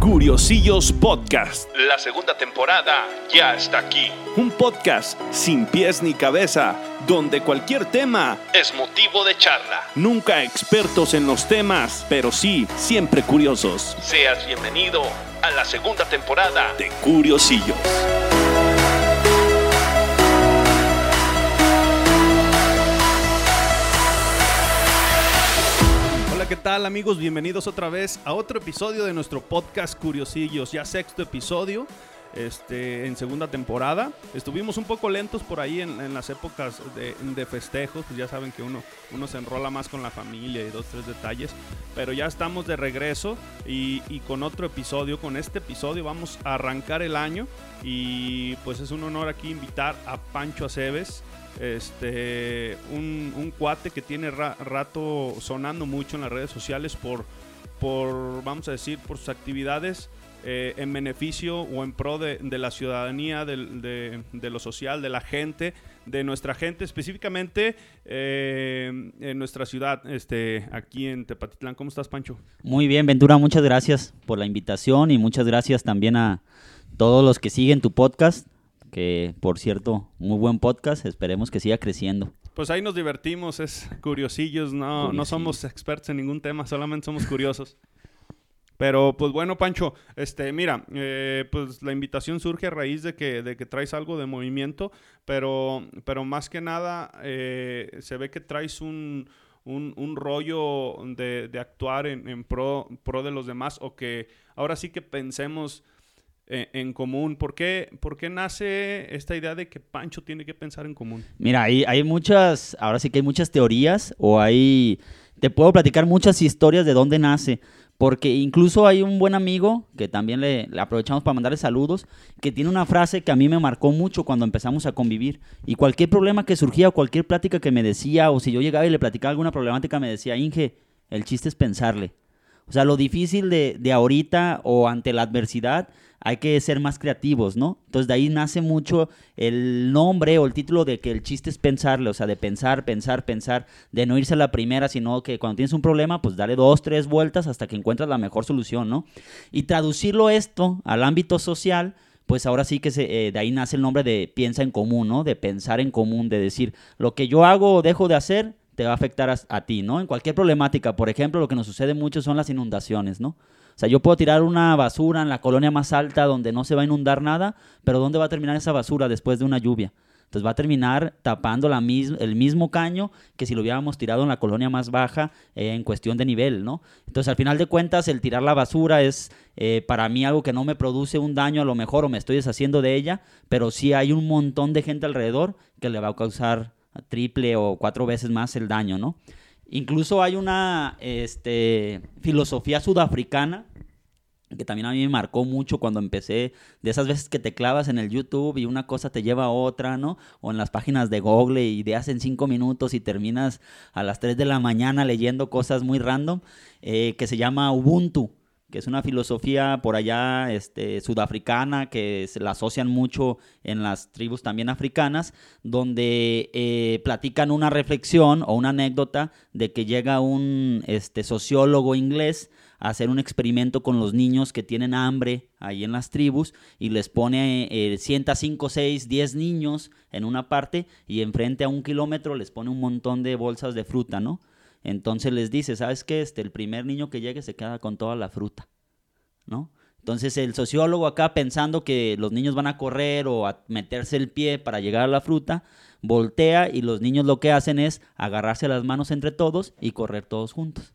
Curiosillos Podcast. La segunda temporada ya está aquí. Un podcast sin pies ni cabeza, donde cualquier tema Es motivo de charla. Nunca expertos en los temas, pero sí siempre curiosos. Seas bienvenido a la segunda temporada De Curiosillos. ¿Qué tal amigos? Bienvenidos otra vez a otro episodio de nuestro podcast Curiosillos, ya sexto episodio. Este, en segunda temporada. Estuvimos un poco lentos por ahí en, en las épocas de, de festejos, pues ya saben que uno, uno se enrola más con la familia y dos, tres detalles, pero ya estamos de regreso y, y con otro episodio, con este episodio vamos a arrancar el año y pues es un honor aquí invitar a Pancho Aceves, este, un, cuate que tiene ra- rato sonando mucho en las redes sociales por, por, vamos a decir, por sus actividades eh, en beneficio o en pro de, la ciudadanía, de lo social, de la gente, de nuestra gente, específicamente eh, en nuestra ciudad, este, aquí en Tepatitlán. ¿Cómo estás, Pancho? Muy bien, Ventura, muchas gracias por la invitación y muchas gracias también a todos los que siguen tu podcast, que por cierto, muy buen podcast, esperemos que siga creciendo. Pues ahí nos divertimos, es curiosillos, no, no somos expertos en ningún tema, solamente somos curiosos. Pero pues bueno, Pancho, este, mira, eh, pues la invitación surge a raíz de que, de que traes algo de movimiento, pero, pero más que nada eh, se ve que traes un, un, un rollo de, de actuar en, en pro, pro de los demás o que ahora sí que pensemos en, común. ¿Por qué, ¿Por qué nace esta idea de que Pancho tiene que pensar en común? Mira, hay, hay muchas, ahora sí que hay muchas teorías o hay, te puedo platicar muchas historias de dónde nace. Porque incluso hay un buen amigo que también le, le aprovechamos para mandarle saludos, que tiene una frase que a mí me marcó mucho cuando empezamos a convivir. Y cualquier problema que surgía, o cualquier plática que me decía, o si yo llegaba y le platicaba alguna problemática, me decía, Inge, el chiste es pensarle. O sea, lo difícil de, de ahorita o ante la adversidad, hay que ser más creativos, ¿no? Entonces de ahí nace mucho el nombre o el título de que el chiste es pensarle, o sea, de pensar, pensar, pensar, de no irse a la primera, sino que cuando tienes un problema, pues dale dos, tres vueltas hasta que encuentras la mejor solución, ¿no? Y traducirlo esto al ámbito social, pues ahora sí que se, eh, de ahí nace el nombre de piensa en común, ¿no? De pensar en común, de decir, lo que yo hago o dejo de hacer te va a afectar a, a ti, ¿no? En cualquier problemática, por ejemplo, lo que nos sucede mucho son las inundaciones, ¿no? O sea, yo puedo tirar una basura en la colonia más alta donde no se va a inundar nada, pero ¿dónde va a terminar esa basura después de una lluvia? Entonces va a terminar tapando la mis- el mismo caño que si lo hubiéramos tirado en la colonia más baja eh, en cuestión de nivel, ¿no? Entonces al final de cuentas el tirar la basura es eh, para mí algo que no me produce un daño a lo mejor o me estoy deshaciendo de ella, pero sí hay un montón de gente alrededor que le va a causar triple o cuatro veces más el daño, ¿no? Incluso hay una este, filosofía sudafricana que también a mí me marcó mucho cuando empecé, de esas veces que te clavas en el YouTube y una cosa te lleva a otra, ¿no? O en las páginas de Google, ideas en cinco minutos y terminas a las 3 de la mañana leyendo cosas muy random, eh, que se llama Ubuntu, que es una filosofía por allá este, sudafricana que se la asocian mucho en las tribus también africanas, donde eh, platican una reflexión o una anécdota de que llega un este, sociólogo inglés hacer un experimento con los niños que tienen hambre ahí en las tribus y les pone, eh, sienta 5, 6, 10 niños en una parte y enfrente a un kilómetro les pone un montón de bolsas de fruta, ¿no? Entonces les dice, ¿sabes qué? Este, el primer niño que llegue se queda con toda la fruta, ¿no? Entonces el sociólogo acá pensando que los niños van a correr o a meterse el pie para llegar a la fruta, voltea y los niños lo que hacen es agarrarse las manos entre todos y correr todos juntos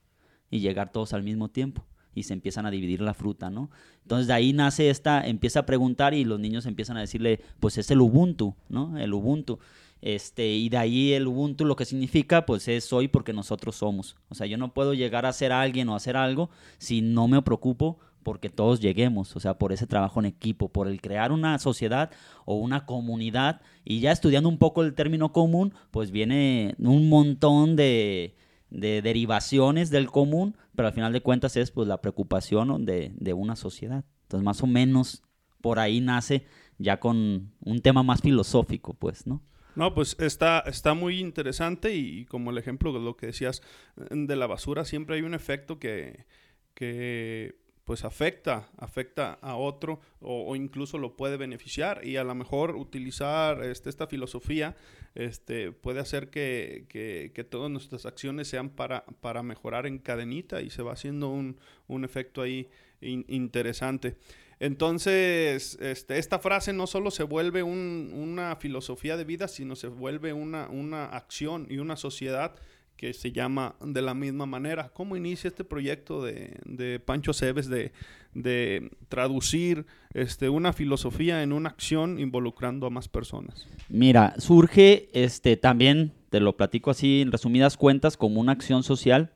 y llegar todos al mismo tiempo y se empiezan a dividir la fruta, ¿no? Entonces de ahí nace esta, empieza a preguntar y los niños empiezan a decirle, pues es el Ubuntu, ¿no? El Ubuntu. Este, y de ahí el Ubuntu lo que significa, pues es soy porque nosotros somos. O sea, yo no puedo llegar a ser alguien o hacer algo si no me preocupo porque todos lleguemos, o sea, por ese trabajo en equipo, por el crear una sociedad o una comunidad. Y ya estudiando un poco el término común, pues viene un montón de, de derivaciones del común, pero al final de cuentas es pues la preocupación de, de una sociedad. Entonces, más o menos por ahí nace ya con un tema más filosófico, pues, ¿no? No, pues está, está muy interesante y, y como el ejemplo de lo que decías eh, de la basura, siempre hay un efecto que, que pues afecta, afecta a otro o, incluso lo puede beneficiar y a lo mejor utilizar este, esta filosofía este, puede hacer que, que, que, todas nuestras acciones sean para, para mejorar en cadenita y se va haciendo un, un efecto ahí in, interesante. Entonces, este, esta frase no solo se vuelve un, una filosofía de vida, sino se vuelve una, una acción y una sociedad que se llama de la misma manera. ¿Cómo inicia este proyecto de, de Pancho Cebes de, de, traducir este, una filosofía en una acción involucrando a más personas? Mira, surge este, también, te lo platico así en resumidas cuentas, como una acción social.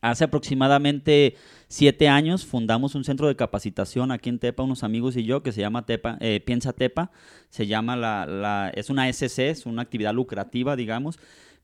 Hace aproximadamente siete años fundamos un centro de capacitación aquí en Tepa, unos amigos y yo, que se llama Tepa, eh, Piensa Tepa. Se llama la, la, es una SC, es una actividad lucrativa, digamos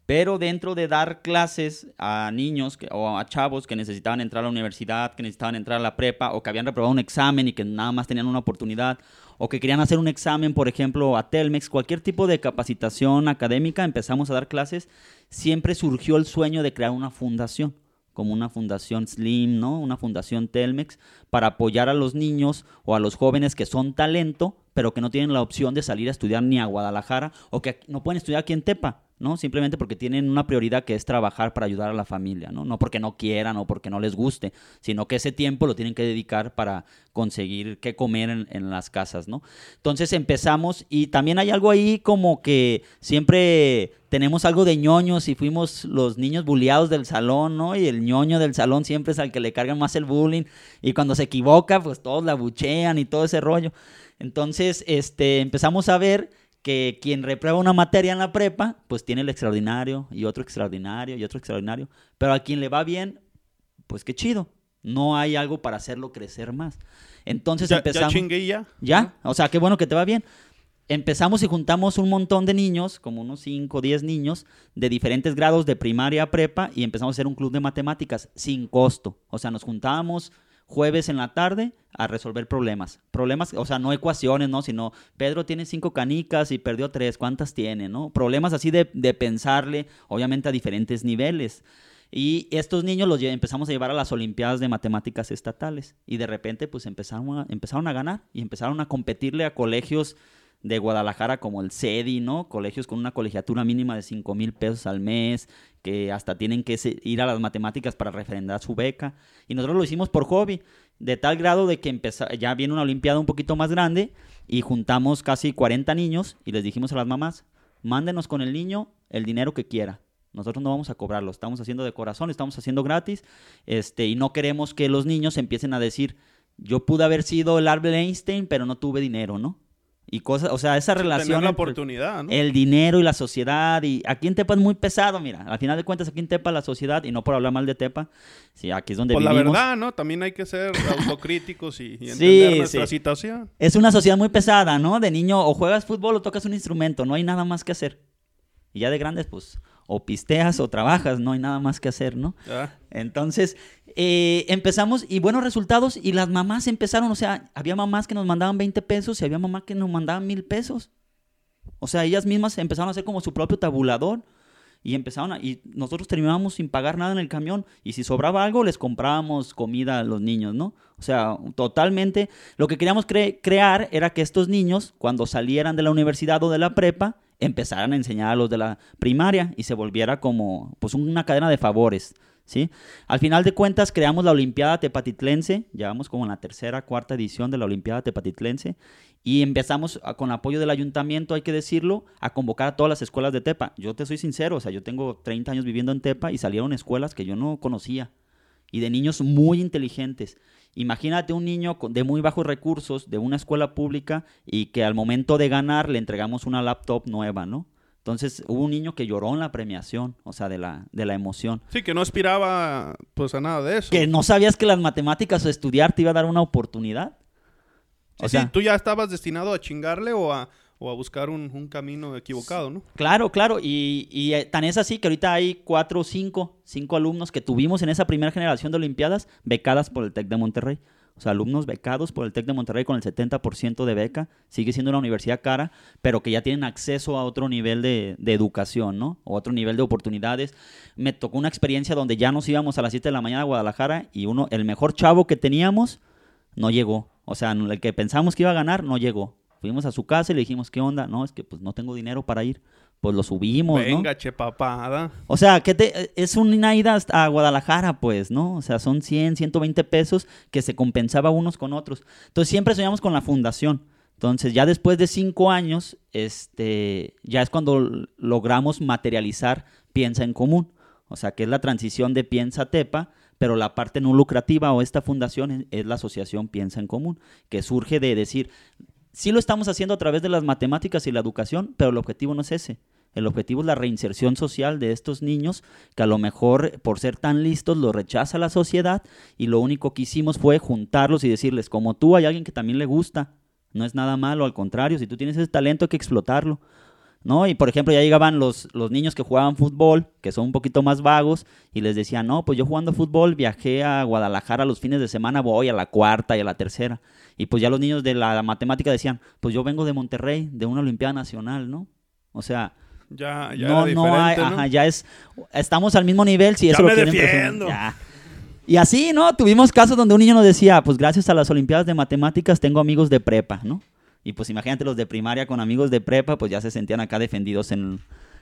pero dentro de dar clases a niños o a chavos que necesitaban entrar a la universidad, que necesitaban entrar a la prepa, o que habían reprobado un examen y que nada más tenían una oportunidad, o que querían hacer un examen, por ejemplo, a Telmex, cualquier tipo de capacitación académica, empezamos a dar clases, siempre surgió el sueño de crear una fundación como una fundación Slim, ¿no? Una fundación Telmex para apoyar a los niños o a los jóvenes que son talento, pero que no tienen la opción de salir a estudiar ni a Guadalajara o que no pueden estudiar aquí en Tepa. ¿No? Simplemente porque tienen una prioridad que es trabajar para ayudar a la familia, ¿no? No porque no quieran o porque no les guste, sino que ese tiempo lo tienen que dedicar para conseguir qué comer en, las casas, ¿no? Entonces empezamos y también hay algo ahí como que siempre tenemos algo de ñoños y fuimos los niños bulliados del salón, ¿no? Y el ñoño del salón siempre es al que le cargan más el bullying y cuando se equivoca, pues todos la buchean y todo ese rollo. Entonces, este, empezamos a ver que quien reprueba una materia en la prepa, pues tiene el extraordinario y otro extraordinario y otro extraordinario. Pero a quien le va bien, pues qué chido. No hay algo para hacerlo crecer más. Entonces ya, empezamos. ¿Ya chingué ya? Ya, o sea, qué bueno que te va bien. Empezamos y juntamos un montón de niños, como unos 5 o 10 niños, de diferentes grados de primaria a prepa, y empezamos a hacer un club de matemáticas sin costo. O sea, nos juntábamos jueves en la tarde a resolver problemas. Problemas, o sea, no ecuaciones, ¿no? Sino, Pedro tiene cinco canicas y perdió tres, ¿cuántas tiene, no? Problemas así de, de pensarle, obviamente a diferentes niveles. Y estos niños los empezamos a llevar a las Olimpiadas de Matemáticas Estatales. Y de repente, pues empezaron a, empezaron a ganar y empezaron a competirle a colegios de Guadalajara como el CEDI, ¿no? Colegios con una colegiatura mínima de 5 mil pesos al mes, que hasta tienen que ir a las matemáticas para refrendar su beca. Y nosotros lo hicimos por hobby, de tal grado de que ya viene una olimpiada un poquito más grande y juntamos casi 40 niños y les dijimos a las mamás, mándenos con el niño el dinero que quiera. Nosotros no vamos a cobrarlo, estamos haciendo de corazón, estamos haciendo gratis, este, y no queremos que los niños empiecen a decir, yo pude haber sido el Albert Einstein, pero no tuve dinero, ¿no? Y cosas, o sea, esa relación la oportunidad, ¿no? el dinero y la sociedad y aquí en Tepa es muy pesado, mira, al final de cuentas aquí en Tepa la sociedad y no por hablar mal de Tepa, sí, aquí es donde Por vivimos. la verdad, ¿no? También hay que ser autocríticos y, y entender Sí, nuestra sí. situación. Es una sociedad muy pesada, ¿no? De niño o juegas fútbol o tocas un instrumento, no hay nada más que hacer. Y ya de grandes, pues, o pisteas o trabajas, no hay nada más que hacer, ¿no? Ah, Entonces, eh, empezamos y buenos resultados y las mamás empezaron, o sea, había mamás que nos mandaban 20 pesos y había mamás que nos mandaban mil pesos. O sea, ellas mismas empezaron a hacer como su propio tabulador y empezaron a, y nosotros terminábamos sin pagar nada en el camión y si sobraba algo les comprábamos comida a los niños, ¿no? O sea, totalmente lo que queríamos cre- crear era que estos niños cuando salieran de la universidad o de la prepa empezaran a enseñar a los de la primaria y se volviera como pues una cadena de favores. ¿Sí? Al final de cuentas creamos la Olimpiada Tepatitlense, ya vamos como en la tercera, cuarta edición de la Olimpiada Tepatitlense y empezamos a- con apoyo del ayuntamiento, hay que decirlo, a convocar a todas las escuelas de Tepa. Yo te soy sincero, o sea, yo tengo 30 años viviendo en Tepa y salieron escuelas que yo no conocía y de niños muy inteligentes. Imagínate un niño de muy bajos recursos de una escuela pública y que al momento de ganar le entregamos una laptop nueva, ¿no? Entonces hubo un niño que lloró en la premiación, o sea, de la, de la emoción. Sí, que no aspiraba pues a nada de eso. Que no sabías que las matemáticas o estudiar te iba a dar una oportunidad. Sí, O sea, sí, tú ya estabas destinado a chingarle o a, o a buscar un, camino equivocado, ¿no? Claro, claro, y, eh, tan es así que ahorita hay cuatro o cinco, cinco alumnos que tuvimos en esa primera generación de Olimpiadas becadas por el TEC de Monterrey. O sea, alumnos becados por el TEC de Monterrey con el 70% de beca. Sigue siendo una universidad cara, pero que ya tienen acceso a otro nivel de, de educación, ¿no? O otro nivel de oportunidades. Me tocó una experiencia donde ya nos íbamos a las 7 de la mañana a Guadalajara y uno, el mejor chavo que teníamos no llegó. O sea, el que pensamos que iba a ganar no llegó. Fuimos a su casa y le dijimos, ¿qué onda? No, es que pues no tengo dinero para ir. Pues lo subimos, ¿no? Venga, che papada. O sea, que te, es una ida hasta a Guadalajara, pues, ¿no? O sea, son 100, 120 pesos que se compensaba unos con otros. Entonces siempre soñamos con la fundación. Entonces ya después de cinco años, este, ya es cuando logramos materializar Piensa en Común. O sea, que es la transición de Piensa Tepa, pero la parte no lucrativa o esta fundación es, es la asociación Piensa en Común, que surge de decir, sí lo estamos haciendo a través de las matemáticas y la educación, pero el objetivo no es ese. El objetivo es la reinserción social de estos niños que a lo mejor por ser tan listos lo rechaza la sociedad y lo único que hicimos fue juntarlos y decirles, como tú hay alguien que también le gusta, no es nada malo, al contrario, si tú tienes ese talento hay que explotarlo. ¿No? Y por ejemplo, ya llegaban los, los niños que jugaban fútbol, que son un poquito más vagos, y les decían, no, pues yo jugando fútbol viajé a Guadalajara los fines de semana, voy a la cuarta y a la tercera. Y pues ya los niños de la matemática decían, pues yo vengo de Monterrey, de una Olimpiada Nacional, ¿no? O sea, Ya, ya no, no hay, ajá, ya es, estamos al mismo nivel si Ya eso me lo quieren defiendo. Ya. Y así, ¿no? Tuvimos casos donde un niño nos decía, pues gracias a las Olimpiadas de Matemáticas tengo amigos de prepa, ¿no? Y pues imagínate los de primaria con amigos de prepa, pues ya se sentían acá defendidos en,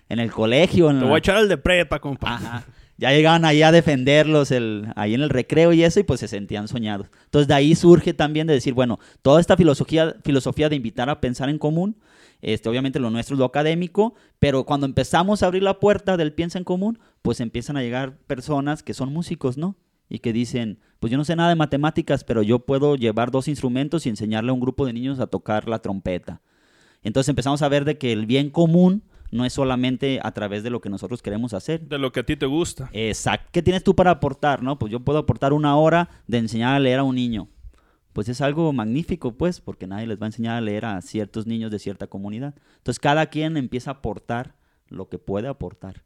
en el colegio. En Te la- voy a echar el de prepa, compa. Ajá. Ya llegaban ahí a defenderlos el, ahí en el recreo y eso, y pues se sentían soñados. Entonces de ahí surge también de decir, bueno, toda esta filosofía, filosofía de invitar a pensar en común, este, obviamente lo nuestro es lo académico, pero cuando empezamos a abrir la puerta del piensa en común, pues empiezan a llegar personas que son músicos, ¿no? Y que dicen, pues yo no sé nada de matemáticas, pero yo puedo llevar dos instrumentos y enseñarle a un grupo de niños a tocar la trompeta. Entonces empezamos a ver de que el bien común no es solamente a través de lo que nosotros queremos hacer, De lo que a ti te gusta. Exacto. ¿Qué tienes tú para aportar, no? Pues yo puedo aportar una hora de enseñar a leer a un niño. Pues es algo magnífico, pues, porque nadie les va a enseñar a leer a ciertos niños de cierta comunidad. Entonces cada quien empieza a aportar lo que puede aportar.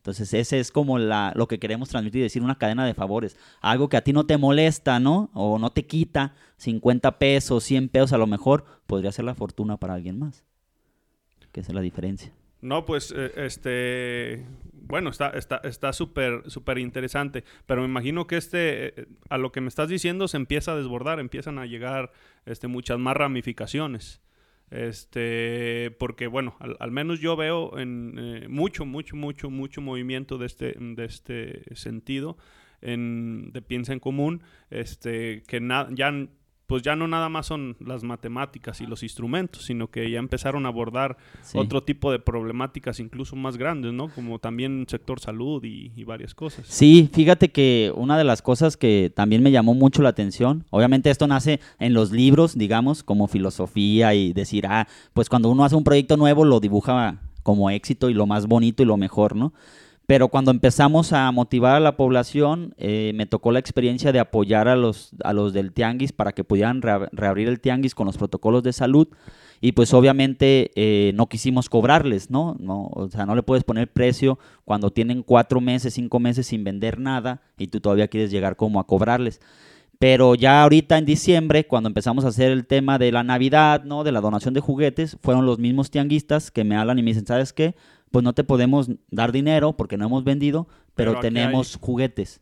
Entonces ese es como la, lo que queremos transmitir, decir una cadena de favores. Algo que a ti no te molesta, ¿no? O no te quita 50 pesos, 100 pesos a lo mejor, podría ser la fortuna para alguien más. Que esa es la diferencia. No, pues, eh, este, bueno, está, está, está súper, súper interesante. Pero me imagino que este, eh, a lo que me estás diciendo, se empieza a desbordar, empiezan a llegar, este, muchas más ramificaciones. Este, porque bueno, al, al menos yo veo en eh, mucho, mucho, mucho, mucho movimiento de este, de este sentido, en, de piensa en común, este, que na- ya pues ya no nada más son las matemáticas y los instrumentos, sino que ya empezaron a abordar Sí. otro tipo de problemáticas incluso más grandes, ¿no? Como también sector salud y, y varias cosas. Sí, fíjate que una de las cosas que también me llamó mucho la atención, obviamente esto nace en los libros, digamos, como filosofía y decir, ah, pues cuando uno hace un proyecto nuevo lo dibuja como éxito y lo más bonito y lo mejor, ¿no? Pero cuando empezamos a motivar a la población, eh, me tocó la experiencia de apoyar a los, a los del tianguis para que pudieran rea- reabrir el tianguis con los protocolos de salud. Y pues obviamente eh, no quisimos cobrarles, ¿no? ¿no? O sea, no le puedes poner precio cuando tienen cuatro meses, cinco meses sin vender nada y tú todavía quieres llegar como a cobrarles. Pero ya ahorita en diciembre, cuando empezamos a hacer el tema de la Navidad, ¿no? De la donación de juguetes, fueron los mismos tianguistas que me hablan y me dicen, ¿sabes qué? Pues no te podemos dar dinero porque no hemos vendido, pero, tenemos juguetes.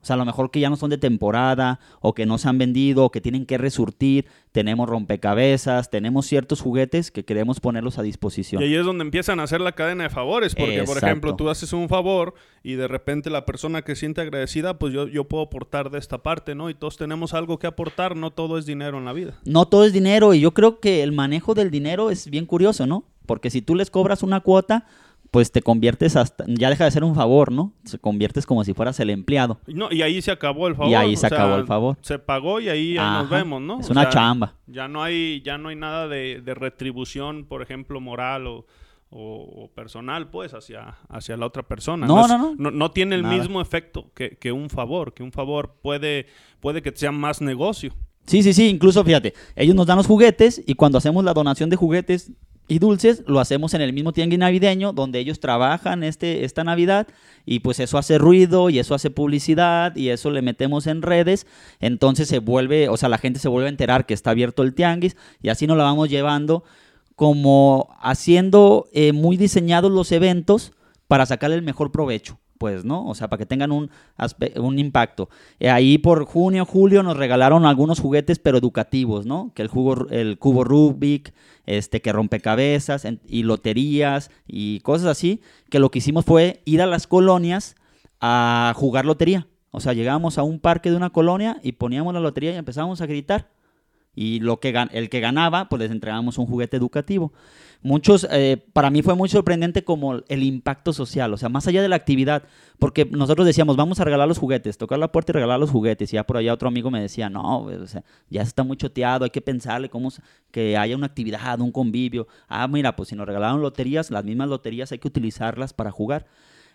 O sea, a lo mejor que ya no son de temporada o que no se han vendido o que tienen que resurtir. Tenemos rompecabezas, tenemos ciertos juguetes que queremos ponerlos a disposición. Y ahí es donde empiezan a hacer la cadena de favores, porque por ejemplo tú haces un favor y de repente la persona que siente agradecida, pues yo, yo puedo aportar de esta parte, ¿no? Y todos tenemos algo que aportar, no todo es dinero en la vida. No todo es dinero y yo creo que el manejo del dinero es bien curioso, ¿no? Porque si tú les cobras una cuota, pues te conviertes hasta, ya deja de ser un favor, ¿no? Se conviertes como si fueras el empleado. No, y ahí se acabó el favor. Y ahí o se sea, acabó el favor. Se pagó y ahí, ahí nos vemos, ¿no? Es O una sea, chamba. Ya no hay, ya no hay nada de, de retribución, por ejemplo, moral o, personal, pues, hacia, hacia la otra persona. No, no, no. no. tiene el Nada. mismo efecto que, que un favor, que un favor puede, puede que sea más negocio. Sí, sí, sí, incluso fíjate, ellos nos dan los juguetes y cuando hacemos la donación de juguetes, y dulces lo hacemos en el mismo tianguis navideño donde ellos trabajan este, esta Navidad y pues eso hace ruido y eso hace publicidad y eso le metemos en redes, entonces se vuelve, o sea, la gente se vuelve a enterar que está abierto el tianguis y así nos la vamos llevando como haciendo eh, muy diseñados los eventos para sacarle el mejor provecho pues, ¿no? O sea, para que tengan un, un impacto. Eh, ahí por junio, julio nos regalaron algunos juguetes, pero educativos, ¿no? Que el, jugo, el cubo Rubik, este, que rompecabezas y loterías y cosas así, que lo que hicimos fue ir a las colonias a jugar lotería. O sea, llegábamos a un parque de una colonia y poníamos la lotería y empezábamos a gritar. Y lo que, el que ganaba, pues les entregábamos un juguete educativo muchos, eh, para mí fue muy sorprendente como el impacto social, o sea, más allá de la actividad, porque nosotros decíamos, vamos a regalar los juguetes, tocar la puerta y regalar los juguetes, y ya por allá otro amigo me decía, no, o sea, ya está muy choteado, hay que pensarle cómo que haya una actividad, un convivio. Ah, mira, pues si nos regalaron loterías, las mismas loterías hay que utilizarlas para jugar.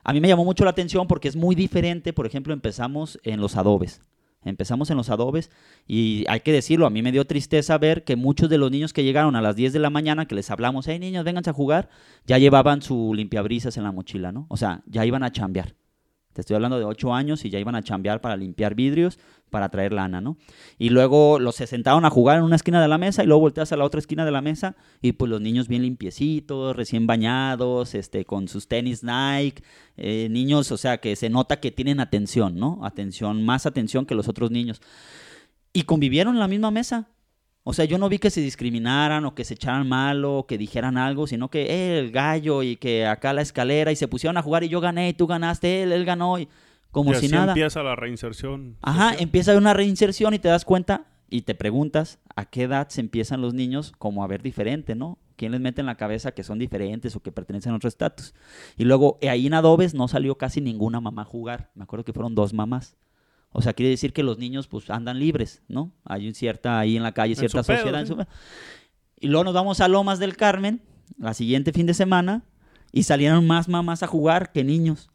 A mí me llamó mucho la atención porque es muy diferente, por ejemplo, empezamos en los adobes. Empezamos en los adobes y hay que decirlo, a mí me dio tristeza ver que muchos de los niños que llegaron a las 10 de la mañana, que les hablamos, hey niños, vénganse a jugar, ya llevaban su limpiabrisas en la mochila, ¿no? O sea, ya iban a chambear. Te estoy hablando de 8 años y ya iban a chambear para limpiar vidrios, para traer lana, ¿no? Y luego los se sentaron a jugar en una esquina de la mesa y luego volteas a la otra esquina de la mesa y pues los niños bien limpiecitos, recién bañados, este, con sus tenis Nike, eh, niños, o sea, que se nota que tienen atención, ¿no? Atención, más atención que los otros niños. Y convivieron en la misma mesa. O sea, yo no vi que se discriminaran o que se echaran mal o que dijeran algo, sino que eh, el gallo y que acá la escalera y se pusieron a jugar y yo gané y tú ganaste, él, él ganó y como si nada. empieza la reinserción. Ajá, empieza una reinserción y te das cuenta y te preguntas a qué edad se empiezan los niños como a ver diferente, ¿no? ¿Quién les mete en la cabeza que son diferentes o que pertenecen a otro estatus? Y luego eh, ahí en Adobes no salió casi ninguna mamá a jugar. Me acuerdo que fueron dos mamás. O sea, quiere decir que los niños pues andan libres, ¿no? Hay cierta ahí en la calle, cierta sociedad. Y luego nos vamos a Lomas del Carmen, la siguiente fin de semana, y salieron más mamás a jugar que niños.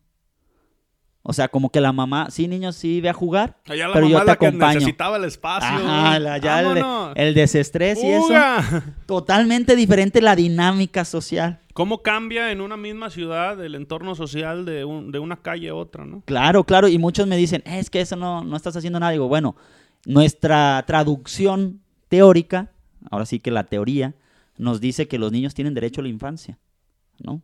O sea, como que la mamá, sí, niños, sí, ve a jugar, pero yo te acompaño. Que necesitaba el espacio. Ajá, ya el, el, desestrés y eso. Totalmente diferente la dinámica social. ¿Cómo cambia en una misma ciudad el entorno social de, de una calle a otra, no? Claro, claro. Y muchos me dicen, es que eso no, no estás haciendo nada. Digo, bueno, nuestra traducción teórica, ahora sí que la teoría, nos dice que los niños tienen derecho a la infancia, ¿no?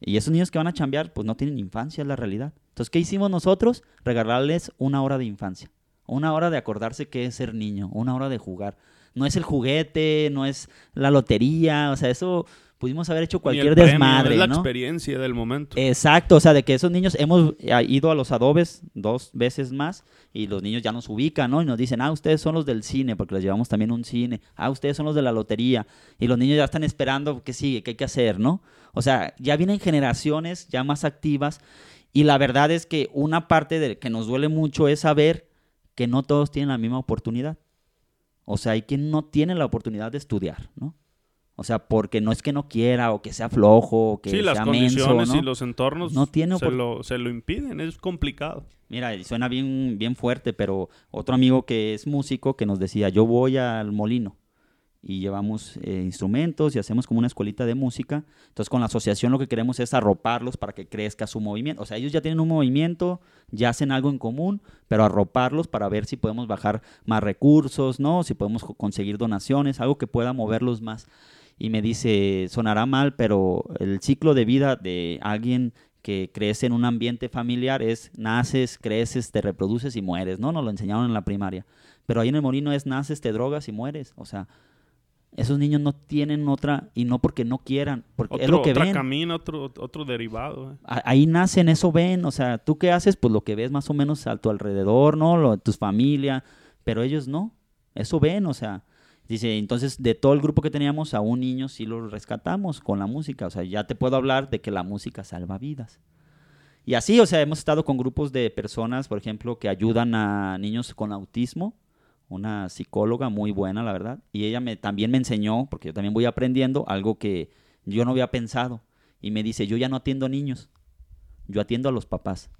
Y esos niños que van a chambear, pues no tienen infancia, es la realidad. Entonces, ¿qué hicimos nosotros? Regalarles una hora de infancia. Una hora de acordarse qué es ser niño, una hora de jugar. No es el juguete, no es la lotería, o sea, eso pudimos haber hecho cualquier desmadre. Es la experiencia del momento. Exacto, o sea, de que esos niños hemos eh, ido a los adobes dos veces más y los niños ya nos ubican, ¿no? Y nos dicen, ah, ustedes son los del cine, porque les llevamos también un cine. Ah, ustedes son los de la lotería. Y los niños ya están esperando qué sigue, qué hay que hacer, ¿no? O sea, ya vienen generaciones ya más activas y la verdad es que una parte de que nos duele mucho es saber que no todos tienen la misma oportunidad. O sea, hay quien no tiene la oportunidad de estudiar, ¿no? O sea, porque no es que no quiera o que sea flojo o que sí, las condiciones y los entornos no tiene se, lo, se lo impiden, es complicado. Mira, suena bien, bien fuerte, pero otro amigo que es músico que nos decía, yo voy al molino y llevamos eh, instrumentos y hacemos como una escuelita de música. Entonces con la asociación lo que queremos es arroparlos para que crezca su movimiento. O sea, ellos ya tienen un movimiento, ya hacen algo en común, pero arroparlos para ver si podemos bajar más recursos, ¿no? Si podemos conseguir donaciones, algo que pueda moverlos más y me dice, sonará mal, pero el ciclo de vida de alguien que crece en un ambiente familiar es naces, creces, te reproduces y mueres, ¿no? Nos lo enseñaron en la primaria. Pero ahí en el molino es naces, te drogas y mueres. O sea, esos niños no tienen otra, y no porque no quieran, porque es lo que otra ven. camino, otro, otro derivado. Eh. Ahí nacen, eso ven, o sea, ¿tú qué haces? Pues lo que ves más o menos a tu alrededor, ¿no? Lo, tus familia, pero ellos no, eso ven, o sea, Dice, entonces de todo el grupo que teníamos, a un niño sí lo rescatamos con la música. O sea, ya te puedo hablar de que la música salva vidas. Y así, o sea, hemos estado con grupos de personas, por ejemplo, que ayudan a niños con autismo. Una psicóloga muy buena, la verdad. Y ella me, también me enseñó, porque yo también voy aprendiendo, algo que yo no había pensado. Y me dice, yo ya no atiendo niños, yo atiendo a los papás.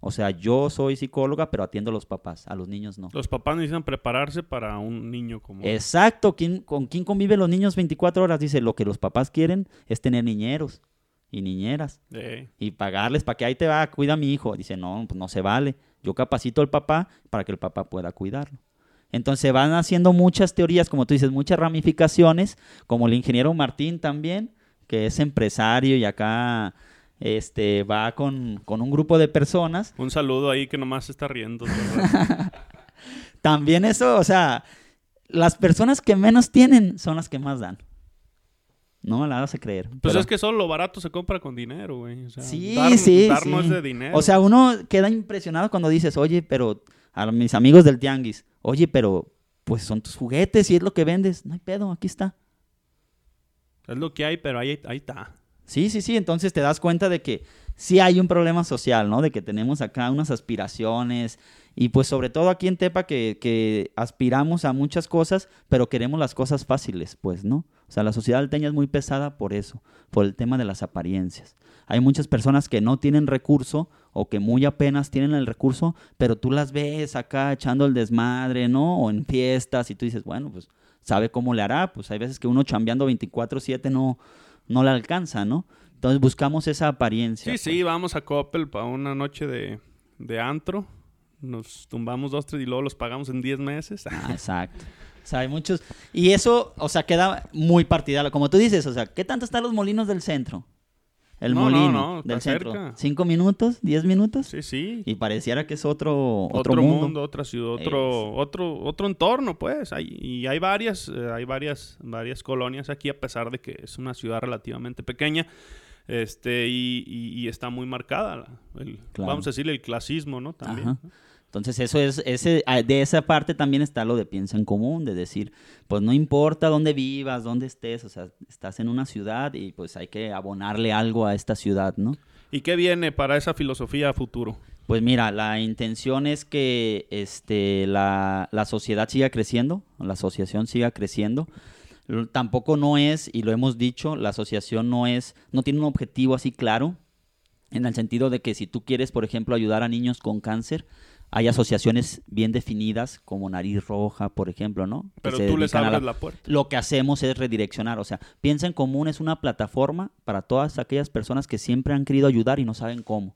O sea, yo soy psicóloga, pero atiendo a los papás, a los niños no. Los papás necesitan prepararse para un niño como... Exacto, ¿quién, ¿con quién conviven los niños 24 horas? Dice, lo que los papás quieren es tener niñeros y niñeras Eh, y pagarles para que ahí te va, cuida a mi hijo. Dice, no, pues no se vale. Yo capacito al papá para que el papá pueda cuidarlo. Entonces van haciendo muchas teorías, como tú dices, muchas ramificaciones, como el ingeniero Martín también, que es empresario y acá este, va con, con un grupo de personas. un saludo ahí que nomás está riendo. También eso, o sea, las personas que menos tienen son las que más dan. No me la vas a creer. Pues pero- es que solo lo barato se compra con dinero, güey. O sea, Sí, dar, sí, dar no sí. es de dinero. O sea, uno queda impresionado cuando dices, oye, pero a mis amigos del tianguis, oye, pero pues son tus juguetes y es lo que vendes. No hay pedo, aquí está. es lo que hay, pero ahí, ahí está. Sí, sí, sí, entonces te das cuenta de que sí hay un problema social, ¿no? De que tenemos acá unas aspiraciones y pues sobre todo aquí en Tepa que, que aspiramos a muchas cosas, pero queremos las cosas fáciles, pues, ¿no? O sea, la sociedad alteña es muy pesada por eso, por el tema de las apariencias. Hay muchas personas que no tienen recurso o que muy apenas tienen el recurso, pero tú las ves acá echando el desmadre, ¿no? O en fiestas y tú dices, bueno, pues sabe cómo le hará, pues hay veces que uno chambeando 24/7 no, no le alcanza, ¿no? Entonces buscamos esa apariencia. Sí, sí, vamos a Coppel para una noche de, de antro. Nos tumbamos dos, tres y luego los pagamos en 10 meses. Ah, exacto. O sea, hay muchos. Y eso, o sea, queda muy partidario. Como tú dices, o sea, ¿qué tanto están los molinos del centro? El No, no, molino no, del centro. cerca. ¿Cinco minutos? ¿Diez minutos? Sí, sí. Y pareciera que es otro, otro, otro, mundo. mundo. otra ciudad, otro, otro, otro entorno, pues. Hay, y hay varias, eh, hay varias, varias colonias aquí, a pesar de que es una ciudad relativamente pequeña. Este, y, y- y está muy marcada, el- Claro. vamos a decirle, el clasismo, ¿no? También. Ajá. Entonces eso es, ese, ah, de esa parte también está lo de piensa en común, de decir, pues no importa dónde vivas, dónde estés, o sea, estás en una ciudad y pues hay que abonarle algo a esta ciudad, ¿no? ¿Y qué viene para esa filosofía a futuro? Pues mira, la intención es que este, la, la sociedad siga creciendo, la asociación siga creciendo. Tampoco no es, y lo hemos dicho, la asociación no es, no tiene un objetivo así claro, en el sentido de que si tú quieres, por ejemplo, ayudar a niños con cáncer, hay asociaciones bien definidas como Nariz Roja, por ejemplo, ¿no? Pero tú les abres la puerta. lo que hacemos es redireccionar. O sea, Piensa en Común es una plataforma para todas aquellas personas que siempre han querido ayudar y no saben cómo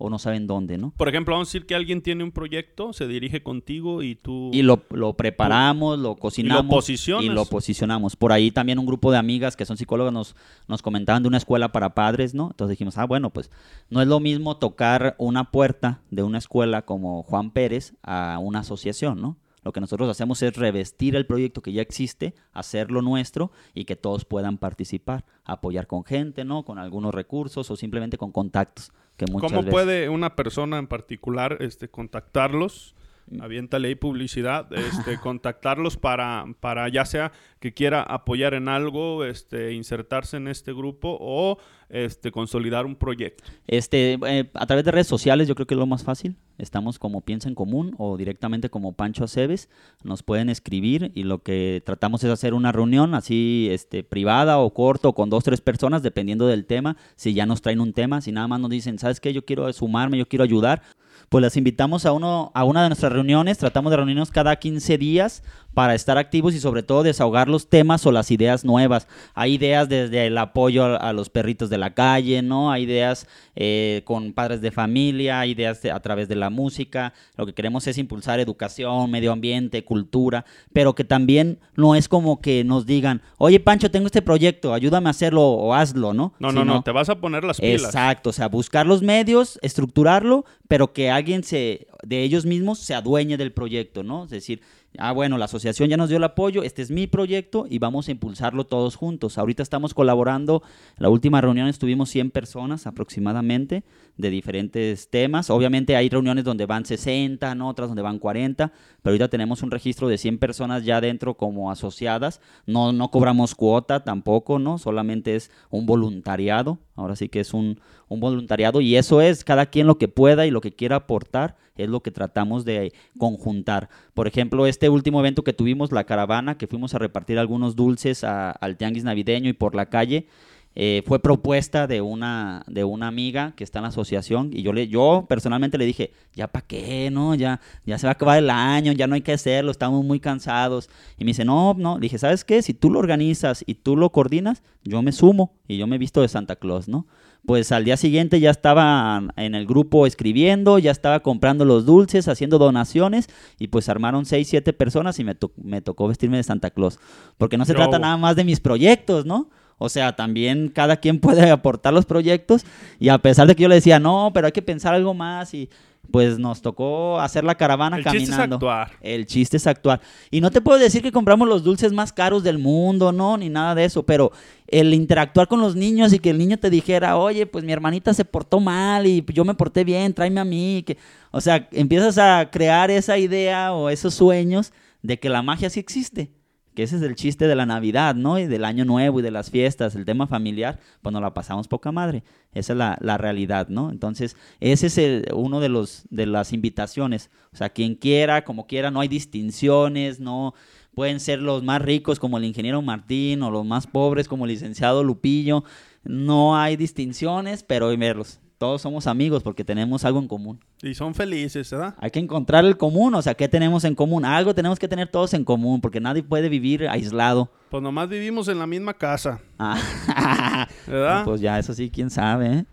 o no saben dónde, ¿no? Por ejemplo, vamos a decir que alguien tiene un proyecto, se dirige contigo y tú... Y lo, lo preparamos, lo cocinamos posicionas. y lo posicionamos. Por ahí también un grupo de amigas que son psicólogas nos, nos comentaban de una escuela para padres, ¿no? Entonces dijimos, ah, bueno, pues no es lo mismo tocar una puerta de una escuela como Juan Pérez a una asociación, ¿no? Lo que nosotros hacemos es revestir el proyecto que ya existe, hacerlo nuestro y que todos puedan participar, apoyar con gente, ¿no? Con algunos recursos o simplemente con contactos que muchas ¿Cómo veces... puede una persona en particular este, contactarlos? Aviéntale ahí publicidad, este, contactarlos para, para ya sea que quiera apoyar en algo, este, insertarse en este grupo o este, consolidar un proyecto. Este, eh, a través de redes sociales yo creo que es lo más fácil. Estamos como Piensa en Común o directamente como Pancho Aceves. Nos pueden escribir y lo que tratamos es hacer una reunión así este, privada o corto con dos, tres personas dependiendo del tema. Si ya nos traen un tema, si nada más nos dicen, ¿sabes qué? Yo quiero sumarme, yo quiero ayudar. Pues las invitamos a, uno, a una de nuestras reuniones. Tratamos de reunirnos cada 15 días para estar activos y sobre todo desahogar los temas o las ideas nuevas. Hay ideas desde el apoyo a, a los perritos de la calle, ¿no? Hay ideas eh, con padres de familia, hay ideas de- a través de la música. Lo que queremos es impulsar educación, medio ambiente, cultura, pero que también no es como que nos digan, oye Pancho, tengo este proyecto, ayúdame a hacerlo o hazlo, ¿no? No, no, no, te vas a poner las pilas. Exacto, o sea, buscar los medios, estructurarlo, pero que alguien se, de ellos mismos se adueñe del proyecto, ¿no? Es decir, ah, bueno, la asociación ya nos dio el apoyo, este es mi proyecto y vamos a impulsarlo todos juntos. Ahorita estamos colaborando, la última reunión estuvimos 100 personas aproximadamente de diferentes temas. Obviamente hay reuniones donde van 60, ¿no? otras donde van 40, pero ahorita tenemos un registro de 100 personas ya dentro como asociadas. No, no cobramos cuota tampoco, ¿no? Solamente es un voluntariado. Ahora sí que es un, un voluntariado y eso es cada quien lo que pueda y lo que quiera aportar es lo que tratamos de conjuntar. Por ejemplo, este último evento que tuvimos, la caravana, que fuimos a repartir algunos dulces a- al tianguis navideño y por la calle, eh, fue propuesta de una, de una amiga que está en la asociación y yo, le, yo personalmente le dije, ya para qué, ¿no? Ya, ya se va a acabar el año, ya no hay que hacerlo, estamos muy cansados. Y me dice, no, no, dije, ¿sabes qué? Si tú lo organizas y tú lo coordinas, yo me sumo y yo me visto de Santa Claus, ¿no? Pues al día siguiente ya estaba en el grupo escribiendo, ya estaba comprando los dulces, haciendo donaciones y pues armaron seis, siete personas y me, me tocó vestirme de Santa Claus. Porque no se trata nada más de mis proyectos, ¿no? O sea, también cada quien puede aportar los proyectos y a pesar de que yo le decía, no, pero hay que pensar algo más y pues nos tocó hacer la caravana el caminando. Chiste es actuar. El chiste es actuar. Y no te puedo decir que compramos los dulces más caros del mundo, no, ni nada de eso, pero el interactuar con los niños y que el niño te dijera, oye, pues mi hermanita se portó mal y yo me porté bien, tráeme a mí. Que... O sea, empiezas a crear esa idea o esos sueños de que la magia sí existe que ese es el chiste de la Navidad, ¿no? Y del Año Nuevo y de las fiestas, el tema familiar, pues nos la pasamos poca madre. Esa es la, realidad, ¿no? Entonces, ese es el, uno de, los, de las invitaciones. O sea, quien quiera, como quiera, no hay distinciones, no pueden ser los más ricos como el ingeniero Martín o los más pobres como el licenciado Lupillo. No hay distinciones, pero verlos todos somos amigos porque tenemos algo en común. Y son felices, ¿verdad? Hay que encontrar el común, o sea, ¿qué tenemos en común? Algo tenemos que tener todos en común porque nadie puede vivir aislado. Pues nomás vivimos en la misma casa. Ah. ¿Verdad? pues ya, eso sí, quién sabe, ¿eh?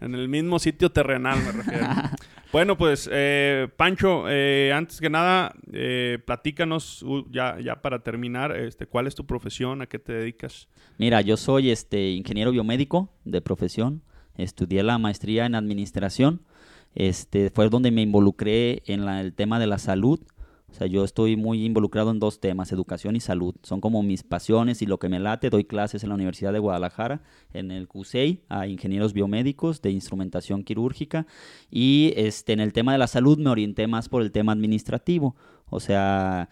En el mismo sitio terrenal, me refiero. bueno, pues, eh, Pancho, eh, antes que nada, eh, platícanos, ya, ya para terminar, este, ¿cuál es tu profesión? ¿A qué te dedicas? Mira, yo soy este ingeniero biomédico de profesión estudié la maestría en administración. Este, fue donde me involucré en el tema de la salud. O sea, yo estoy muy involucrado en dos temas, educación y salud. Son como mis pasiones y lo que me late. Doy clases en la Universidad de Guadalajara, en el CUSEI, a ingenieros biomédicos de instrumentación quirúrgica. Y este, en el tema de la salud me orienté más por el tema administrativo. O sea,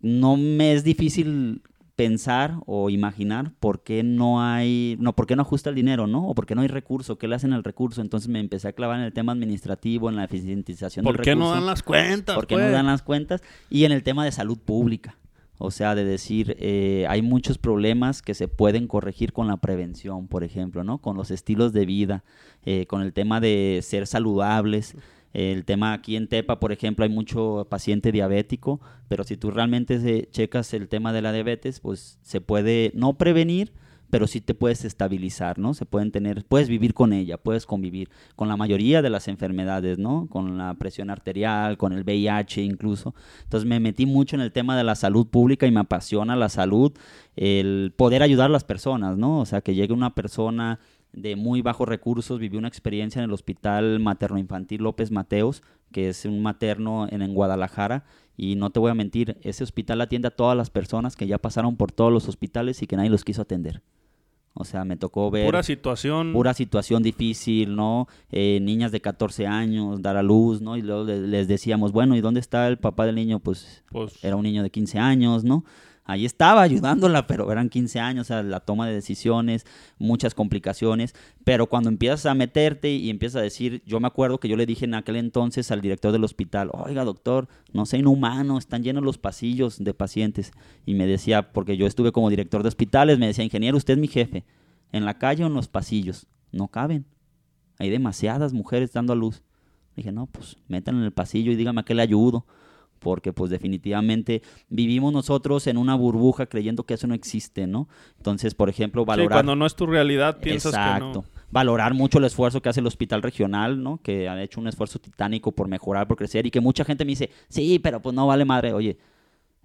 no me es difícil pensar o imaginar por qué no hay, no, por qué no ajusta el dinero, ¿no? O por qué no hay recurso, qué le hacen al recurso. Entonces me empecé a clavar en el tema administrativo, en la eficientización del recurso. ¿Por qué no dan las cuentas? ¿Por qué no pues? dan las cuentas? Y en el tema de salud pública. O sea, de decir, eh, hay muchos problemas que se pueden corregir con la prevención, por ejemplo, ¿no? Con los estilos de vida, eh, con el tema de ser saludables. El tema aquí en Tepa, por ejemplo, hay mucho paciente diabético, pero si tú realmente checas el tema de la diabetes, pues se puede no prevenir, pero sí te puedes estabilizar, ¿no? Se pueden tener, puedes vivir con ella, puedes convivir con la mayoría de las enfermedades, ¿no? Con la presión arterial, con el VIH incluso. Entonces me metí mucho en el tema de la salud pública y me apasiona la salud, el poder ayudar a las personas, ¿no? O sea, que llegue una persona de muy bajos recursos. Viví una experiencia en el Hospital Materno Infantil López Mateos, que es un materno en, en, Guadalajara. Y no te voy a mentir, ese hospital atiende a todas las personas que ya pasaron por todos los hospitales y que nadie los quiso atender. O sea, me tocó ver... Pura situación. Pura situación difícil, ¿no? Eh, niñas de 14 años, dar a luz, ¿no? Y luego les decíamos, bueno, ¿y dónde está el papá del niño? Pues, pues era un niño de 15 años, ¿no? Ahí estaba ayudándola, pero eran 15 años, o sea, la toma de decisiones, muchas complicaciones, pero cuando empiezas a meterte y empiezas a decir, yo me acuerdo que yo le dije en aquel entonces al director del hospital, oiga doctor, no sea inhumano, están llenos los pasillos de pacientes, y me decía, porque yo estuve como director de hospitales, me decía, ingeniero, usted es mi jefe, en la calle o en los pasillos, no caben, hay demasiadas mujeres dando a luz. Dije, no, pues metan en el pasillo y dígame a qué le ayudo porque pues definitivamente vivimos nosotros en una burbuja creyendo que eso no existe, ¿no? Entonces, por ejemplo, valorar... Sí, cuando no es tu realidad piensas que no. Valorar mucho el esfuerzo que hace el hospital regional, ¿no? Que ha hecho un esfuerzo titánico por mejorar, por crecer y que mucha gente me dice, sí, pero pues no vale madre. Oye,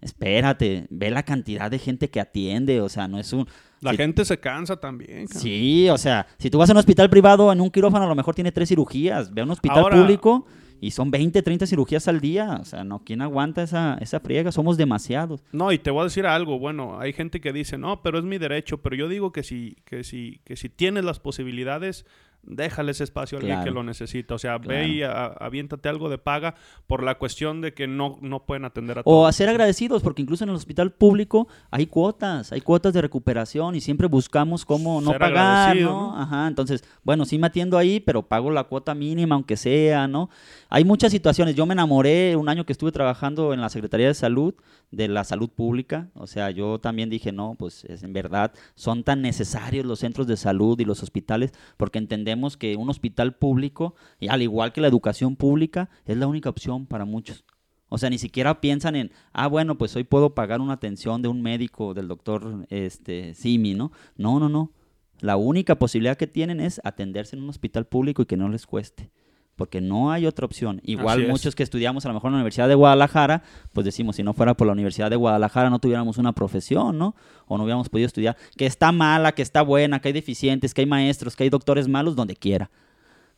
espérate, ve la cantidad de gente que atiende, o sea, no es un... La gente se cansa también. Sí, o sea, si tú vas a un hospital privado, en un quirófano a lo mejor tiene tres cirugías, ve a un hospital público y son 20, 30 cirugías al día. O sea, no, ¿quién aguanta esa, esa friega? Somos demasiados. No, y te voy a decir algo. Bueno, hay gente que dice, no, pero es mi derecho. Pero yo digo que si, que si, que si tienes las posibilidades, déjale ese espacio a alguien Claro. que lo necesita. O sea, ve y a- aviéntate algo de paga por la cuestión de que no, no pueden atender a O todos. a ser agradecidos, porque incluso en el hospital público hay cuotas, hay cuotas de recuperación y siempre buscamos cómo no Ser pagar, ¿no? ¿no? Ajá, entonces, bueno, sí me atiendo ahí, pero pago la cuota mínima, aunque sea, ¿no? Hay muchas situaciones. Yo me enamoré un año que estuve trabajando en la Secretaría de Salud, de la salud pública. O sea, yo también dije, no, pues es, en verdad son tan necesarios los centros de salud y los hospitales, porque entendemos que un hospital público, y al igual que la educación pública, es la única opción para muchos. O sea, ni siquiera piensan en, ah, bueno, pues hoy puedo pagar una atención de un médico, del doctor este, Simi, ¿no? No, no, no. La única posibilidad que tienen es atenderse en un hospital público y que no les cueste. Porque no hay otra opción. Igual Así es. muchos que estudiamos a lo mejor en la Universidad de Guadalajara, pues decimos, si no fuera por la Universidad de Guadalajara no tuviéramos una profesión, ¿no? O no hubiéramos podido estudiar. Que está mala, que está buena, que hay deficientes, que hay maestros, que hay doctores malos, donde quiera.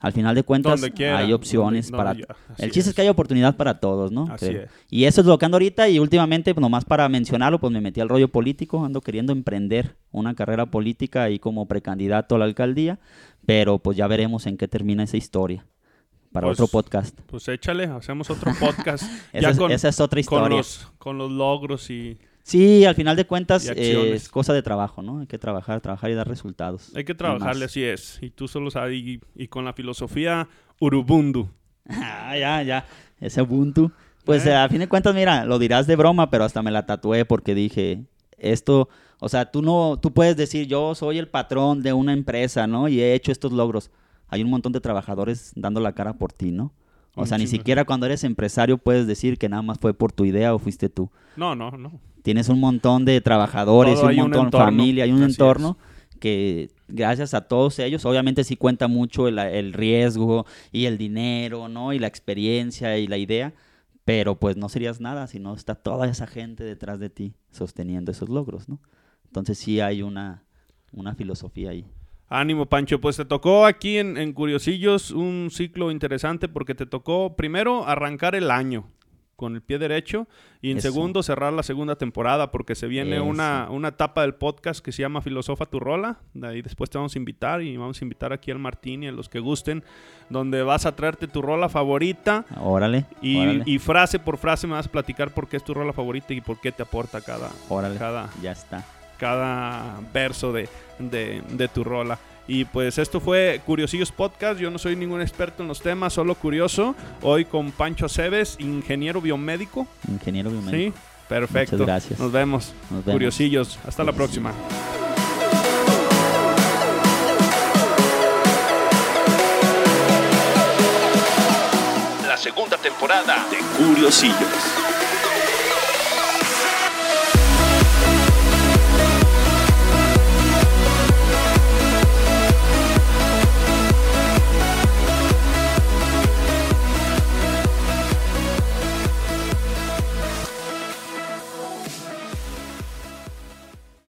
Al final de cuentas quiera, hay opciones donde- para... donde ya, así el chiste es. que hay oportunidad para todos, ¿no? Así es. Y eso es lo que ando ahorita y últimamente, pues, nomás para mencionarlo, pues me metí al rollo político, ando queriendo emprender una carrera política ahí como precandidato a la alcaldía, pero pues ya veremos en qué termina esa historia para Pues, otro podcast. Pues échale, hacemos otro podcast. Esa ya es- con, esa es otra con historia. los, con los logros y Sí, al final de cuentas eh, es cosa de trabajo, ¿no? Hay que trabajar, trabajar y dar resultados. hay que trabajarle, así es. Y tú solo sabes, y, y con la filosofía Urubundu. Ah, ya, ya. Ese Ubuntu. Pues Eh. eh, a fin de cuentas, mira, lo dirás de broma, pero hasta me la tatué porque dije, esto, o sea, tú no, tú puedes decir, yo soy el patrón de una empresa, ¿no? Y he hecho estos logros. Hay un montón de trabajadores dando la cara por ti, ¿no? O sea, ni siquiera cuando eres empresario puedes decir que nada más fue por tu idea o fuiste tú. No, no, no. Tienes un montón de trabajadores un montón de familia, hay un así entorno que gracias a todos ellos, obviamente sí cuenta mucho el, el riesgo y el dinero, ¿no? Y la experiencia y la idea, pero pues no serías nada si no está toda esa gente detrás de ti sosteniendo esos logros, ¿no? Entonces sí hay una, una filosofía ahí. Ánimo, Pancho. Pues te tocó aquí en, en Curiosillos un ciclo interesante porque te tocó primero arrancar el año con el pie derecho y en Eso. segundo cerrar la segunda temporada porque se viene una, una etapa del podcast que se llama Filosofa tu rola. De ahí después te vamos a invitar y vamos a invitar aquí al Martín y a los que gusten, donde vas a traerte tu rola favorita Órale, y, órale, y frase por frase me vas a platicar por qué es tu rola favorita y por qué te aporta cada, órale, cada, ya está. Cada verso de, de- de tu rola. Y pues esto fue Curiosillos Podcast. Yo no soy ningún experto en los temas, solo curioso. Hoy con Pancho Aceves, ingeniero biomédico. Ingeniero biomédico. Sí, perfecto. Muchas gracias. Nos vemos. Nos vemos. Curiosillos. Hasta la próxima. La segunda temporada de Curiosillos.